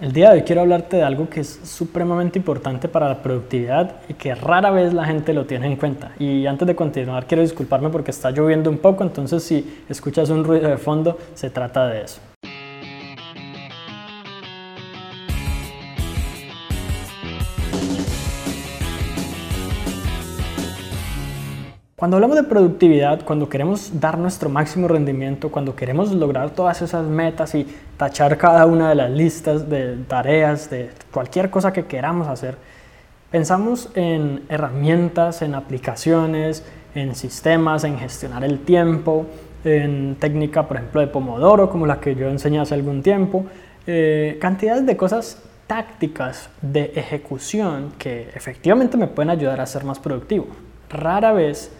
El día de hoy quiero hablarte de algo que es supremamente importante para la productividad y que rara vez la gente lo tiene en cuenta. Y antes de continuar quiero disculparme porque está lloviendo un poco, entonces si escuchas un ruido de fondo se trata de eso. Cuando hablamos de productividad, cuando queremos dar nuestro máximo rendimiento, cuando queremos lograr todas esas metas y tachar cada una de las listas de tareas, de cualquier cosa que queramos hacer, pensamos en herramientas, en aplicaciones, en sistemas, en gestionar el tiempo, en técnica, por ejemplo, de Pomodoro, como la que yo enseñé hace algún tiempo, eh, cantidades de cosas tácticas de ejecución que efectivamente me pueden ayudar a ser más productivo. Rara vez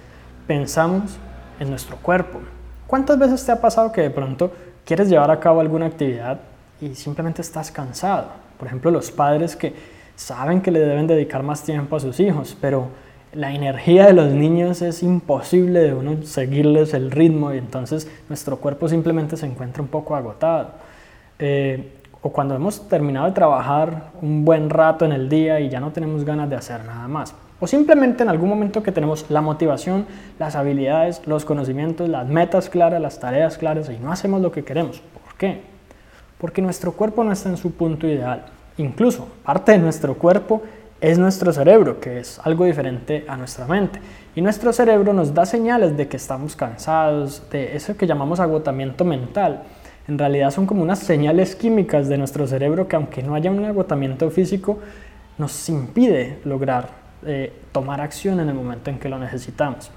pensamos en nuestro cuerpo. ¿Cuántas veces te ha pasado que de pronto quieres llevar a cabo alguna actividad y simplemente estás cansado? Por ejemplo, los padres que saben que le deben dedicar más tiempo a sus hijos, pero la energía de los niños es imposible de uno seguirles el ritmo y entonces nuestro cuerpo simplemente se encuentra un poco agotado. Eh, o cuando hemos terminado de trabajar un buen rato en el día y ya no tenemos ganas de hacer nada más. O simplemente en algún momento que tenemos la motivación, las habilidades, los conocimientos, las metas claras, las tareas claras y no hacemos lo que queremos. ¿Por qué? Porque nuestro cuerpo no está en su punto ideal. Incluso parte de nuestro cuerpo es nuestro cerebro, que es algo diferente a nuestra mente. Y nuestro cerebro nos da señales de que estamos cansados, de eso que llamamos agotamiento mental. En realidad son como unas señales químicas de nuestro cerebro que aunque no haya un agotamiento físico, nos impide lograr eh, tomar acción en el momento en que lo necesitamos.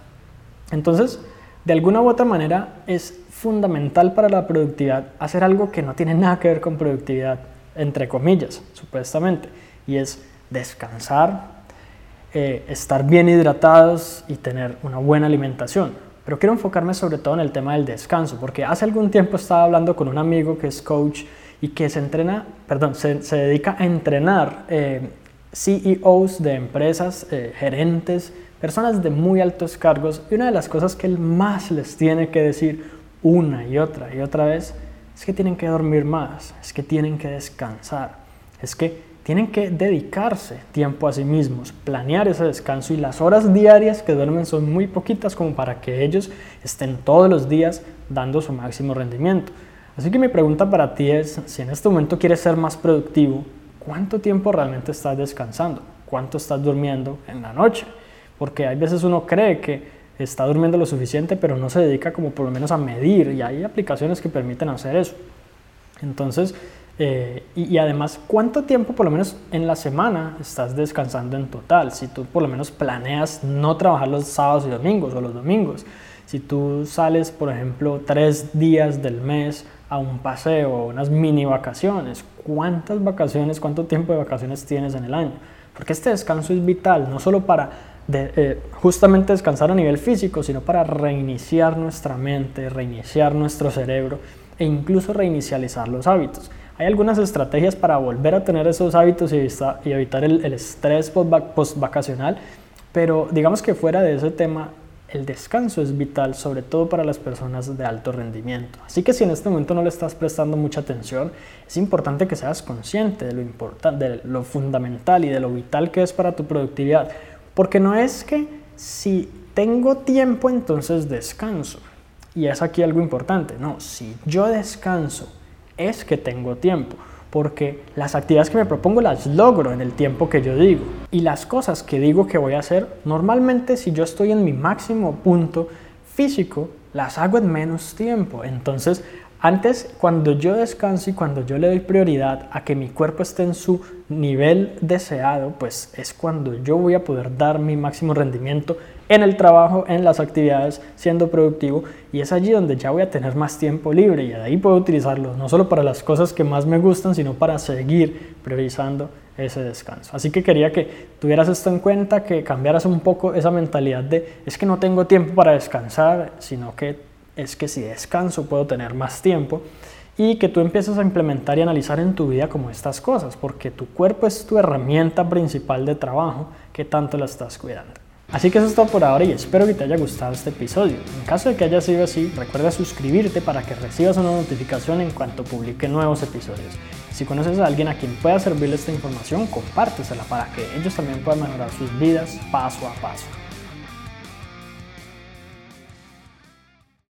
Entonces, de alguna u otra manera, es fundamental para la productividad hacer algo que no tiene nada que ver con productividad, entre comillas, supuestamente, y es descansar, eh, estar bien hidratados y tener una buena alimentación. Pero quiero enfocarme sobre todo en el tema del descanso, porque hace algún tiempo estaba hablando con un amigo que es coach y que se entrena, perdón, se, dedica a entrenar eh, CEOs de empresas, eh, gerentes, personas de muy altos cargos, y una de las cosas que él más les tiene que decir una y otra y otra vez es que tienen que dormir más, es que tienen que descansar, es que tienen que dedicarse tiempo a sí mismos, planear ese descanso y las horas diarias que duermen son muy poquitas como para que ellos estén todos los días dando su máximo rendimiento. Así que mi pregunta para ti es, si en este momento quieres ser más productivo, cuánto tiempo realmente estás descansando, cuánto estás durmiendo en la noche, porque hay veces uno cree que está durmiendo lo suficiente, pero no se dedica como por lo menos a medir y hay aplicaciones que permiten hacer eso. Entonces, eh, y, y, además, ¿cuánto tiempo por lo menos en la semana estás descansando en total? Si tú por lo menos planeas no trabajar los sábados y domingos o los domingos, si tú sales, por ejemplo, tres días del mes a un paseo, unas mini vacaciones, ¿cuántas vacaciones, cuánto tiempo de vacaciones tienes en el año? Porque este descanso es vital, no solo para eh, justamente descansar a nivel físico, sino para reiniciar nuestra mente, reiniciar nuestro cerebro e incluso reinicializar los hábitos. Hay algunas estrategias para volver a tener esos hábitos y, evitar el, el estrés post-vacacional, pero digamos que fuera de ese tema, el descanso es vital, sobre todo para las personas de alto rendimiento. Así que si en este momento no le estás prestando mucha atención, es importante que seas consciente de lo, importante, de lo fundamental y de lo vital que es para tu productividad. Porque no es que si tengo tiempo, entonces descanso. Y es aquí algo importante. No, si yo descanso, es que tengo tiempo porque las actividades que me propongo las logro en el tiempo que yo digo. Y las cosas que digo que voy a hacer, normalmente si yo estoy en mi máximo punto físico, las hago en menos tiempo. Entonces, antes, cuando yo descanso y cuando yo le doy prioridad a que mi cuerpo esté en su nivel deseado, pues es cuando yo voy a poder dar mi máximo rendimiento en el trabajo, en las actividades, siendo productivo y es allí donde ya voy a tener más tiempo libre y de ahí puedo utilizarlo no solo para las cosas que más me gustan, sino para seguir priorizando ese descanso. Así que quería que tuvieras esto en cuenta, que cambiaras un poco esa mentalidad de es que no tengo tiempo para descansar, sino que es que si descanso puedo tener más tiempo y que tú empieces a implementar y analizar en tu vida como estas cosas, porque tu cuerpo es tu herramienta principal de trabajo que tanto la estás cuidando. Así que eso es todo por ahora y espero que te haya gustado este episodio. En caso de que haya sido así, recuerda suscribirte para que recibas una notificación en cuanto publique nuevos episodios. Si conoces a alguien a quien pueda servirle esta información, compártesela para que ellos también puedan mejorar sus vidas paso a paso.